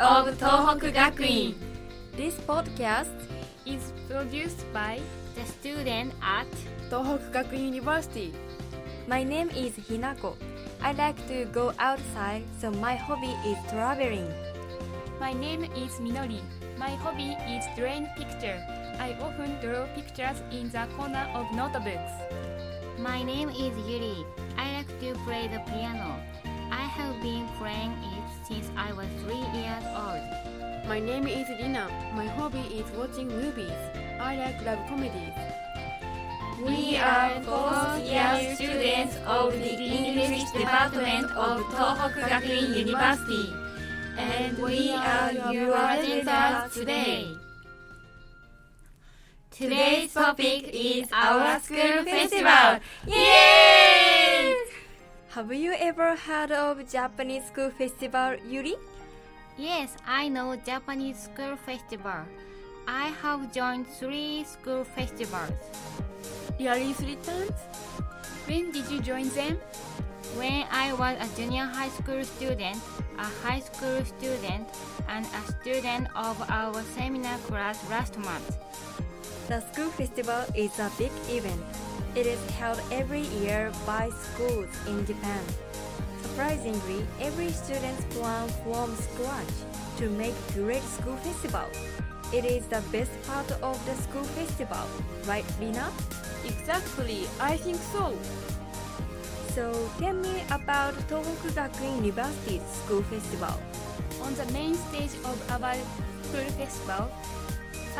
of Tohoku Gakuin. This podcast is produced by the student at Tohoku Gakuin University. My name is Hinako. I like to go outside, so my hobby is traveling. My name is Minori. My hobby is drawing picture. I often draw pictures in the corner of notebooks. My name is Yuri. I like to play the piano. I have been playing it since I was three years old. My name is Lina. My hobby is watching movies. I like love comedies. We are fourth year students of the English department of Tohoku Gakuin University, and we are your presenters today. Today's topic is our school festival. Yay! Have you ever heard of Japanese school festival, Yuri? Yes, I know Japanese school festival. I have joined three school festivals. Really three times? When did you join them? When I was a junior high school student, a high school student, and a student of our seminar class last month. The school festival is a big event. It is held every year by schools in Japan. Surprisingly, every student plan from scratch to make great school festival. It is the best part of the school festival, right, Lina? Exactly, I think so. So tell me about Tohoku Gakuin University's school festival. On the main stage of our school festival,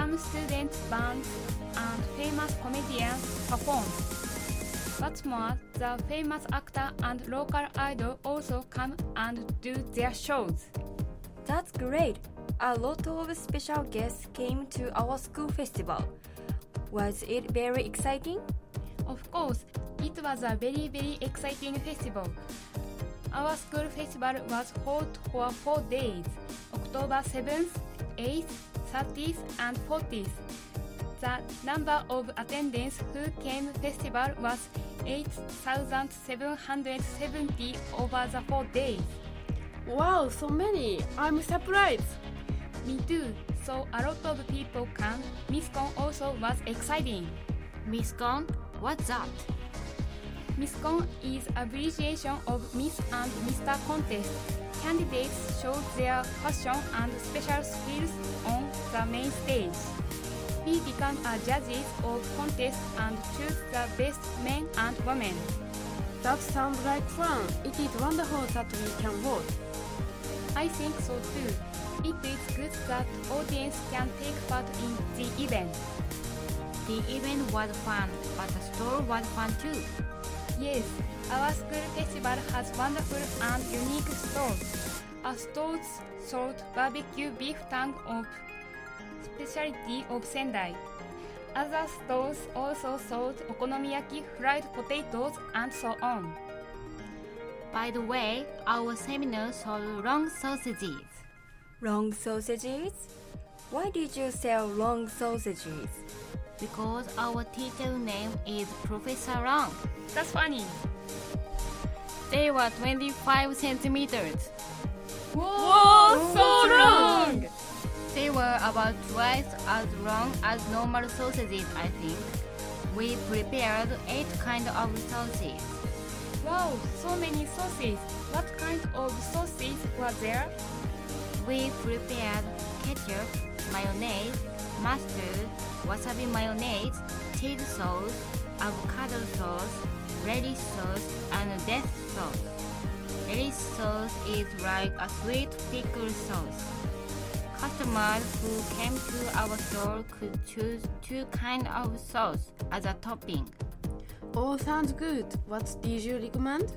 some student bands and famous comedians perform. What's more, the famous actor and local idol also come and do their shows. That's great. A lot of special guests came to our school festival. Was it very exciting? Of course, it was a very very exciting festival. Our school festival was held for four days, October 7th, 8th, 30th and 40s. The number of attendants who came festival was 8,770 over the four days. Wow, so many! I'm surprised. Me too. So a lot of people come. MISCON also was exciting. MISCON? What's that? MISCON is abbreviation of Miss and Mr. Contest. Candidates show their passion and special skills on the main stage. We become a judges of contest and choose the best men and women. That sounds like fun. It is wonderful that we can vote. I think so too. It is good that audience can take part in the event. The event was fun, but the store was fun too. Yes, our school festival has wonderful and unique stores. Our stores sold barbecue beef tongue of specialty of Sendai. Other stores also sold okonomiyaki, fried potatoes, and so on. By the way, our seminar sold long sausages. Long sausages? Why did you sell long sausages? Because our teacher name is Professor Long. That's funny. They were 25 centimeters. Whoa, so long! They were about twice as long as normal sausages, I think. We prepared eight kinds of sausages. Wow, so many sausages. What kind of sausages were there? We prepared ketchup, mayonnaise, mustard, wasabi mayonnaise, cheese sauce, avocado sauce, relish sauce, and death sauce. Relish sauce is like a sweet pickle sauce. Customers who came to our store could choose two kinds of sauce as a topping. All sounds good. What did you recommend?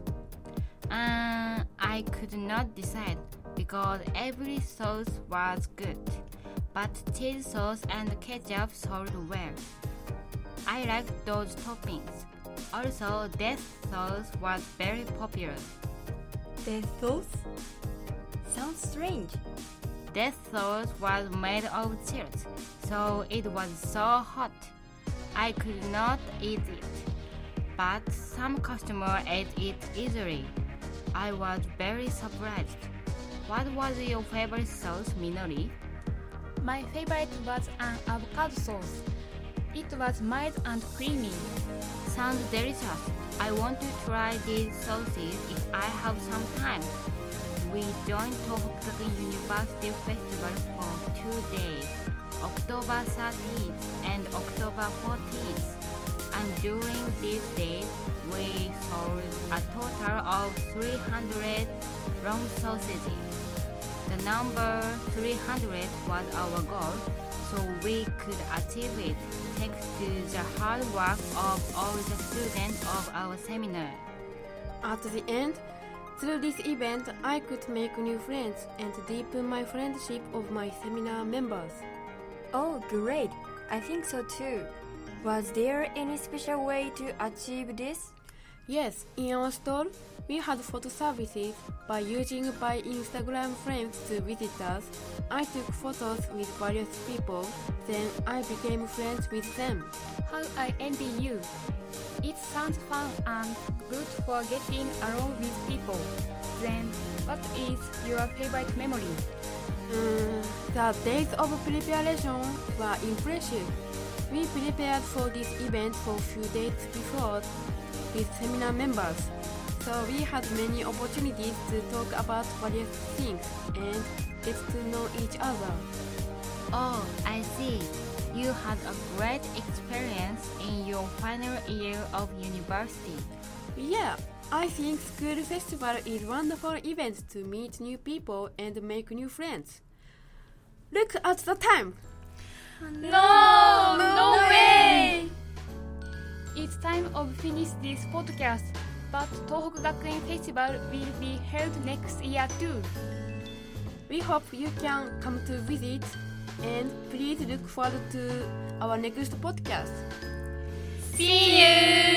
Uh, I could not decide because every sauce was good, but cheese sauce and ketchup sold well. I liked those toppings. Also, death sauce was very popular. Death sauce? Sounds strange. Death sauce was made of cheese, so it was so hot. I could not eat it, but some customers ate it easily. I was very surprised. What was your favorite sauce, Minori? My favorite was an avocado sauce. It was mild and creamy. Sounds delicious. I want to try these sauces if I have some time. We joined Tohoku University Festival for two days, October 13th and October 14th. And during these days, we sold a total of 300 long sausages. The number 300 was our goal, so we could achieve it thanks to the hard work of all the students of our seminar. At the end, through this event, I could make new friends and deepen my friendship of my seminar members. Oh, great! I think so too. Was there any special way to achieve this? Yes, in our store, we had photo services by using by Instagram friends to visit us. I took photos with various people, then I became friends with them. How I envy you. It sounds fun and good for getting along with people. Then, what is your favorite memory? Mm, the days of preparation were impressive. We prepared for this event for a few days before with seminar members, so we had many opportunities to talk about various things and get to know each other. Oh, I see. You had a great experience in your final year of university. Yeah, I think school festival is wonderful event to meet new people and make new friends. Look at the time. No! No way! It's time of finish this podcast, but Tohoku Gakuin Festival will be held next year too. We hope you can come to visit and please look forward to our next podcast. See you!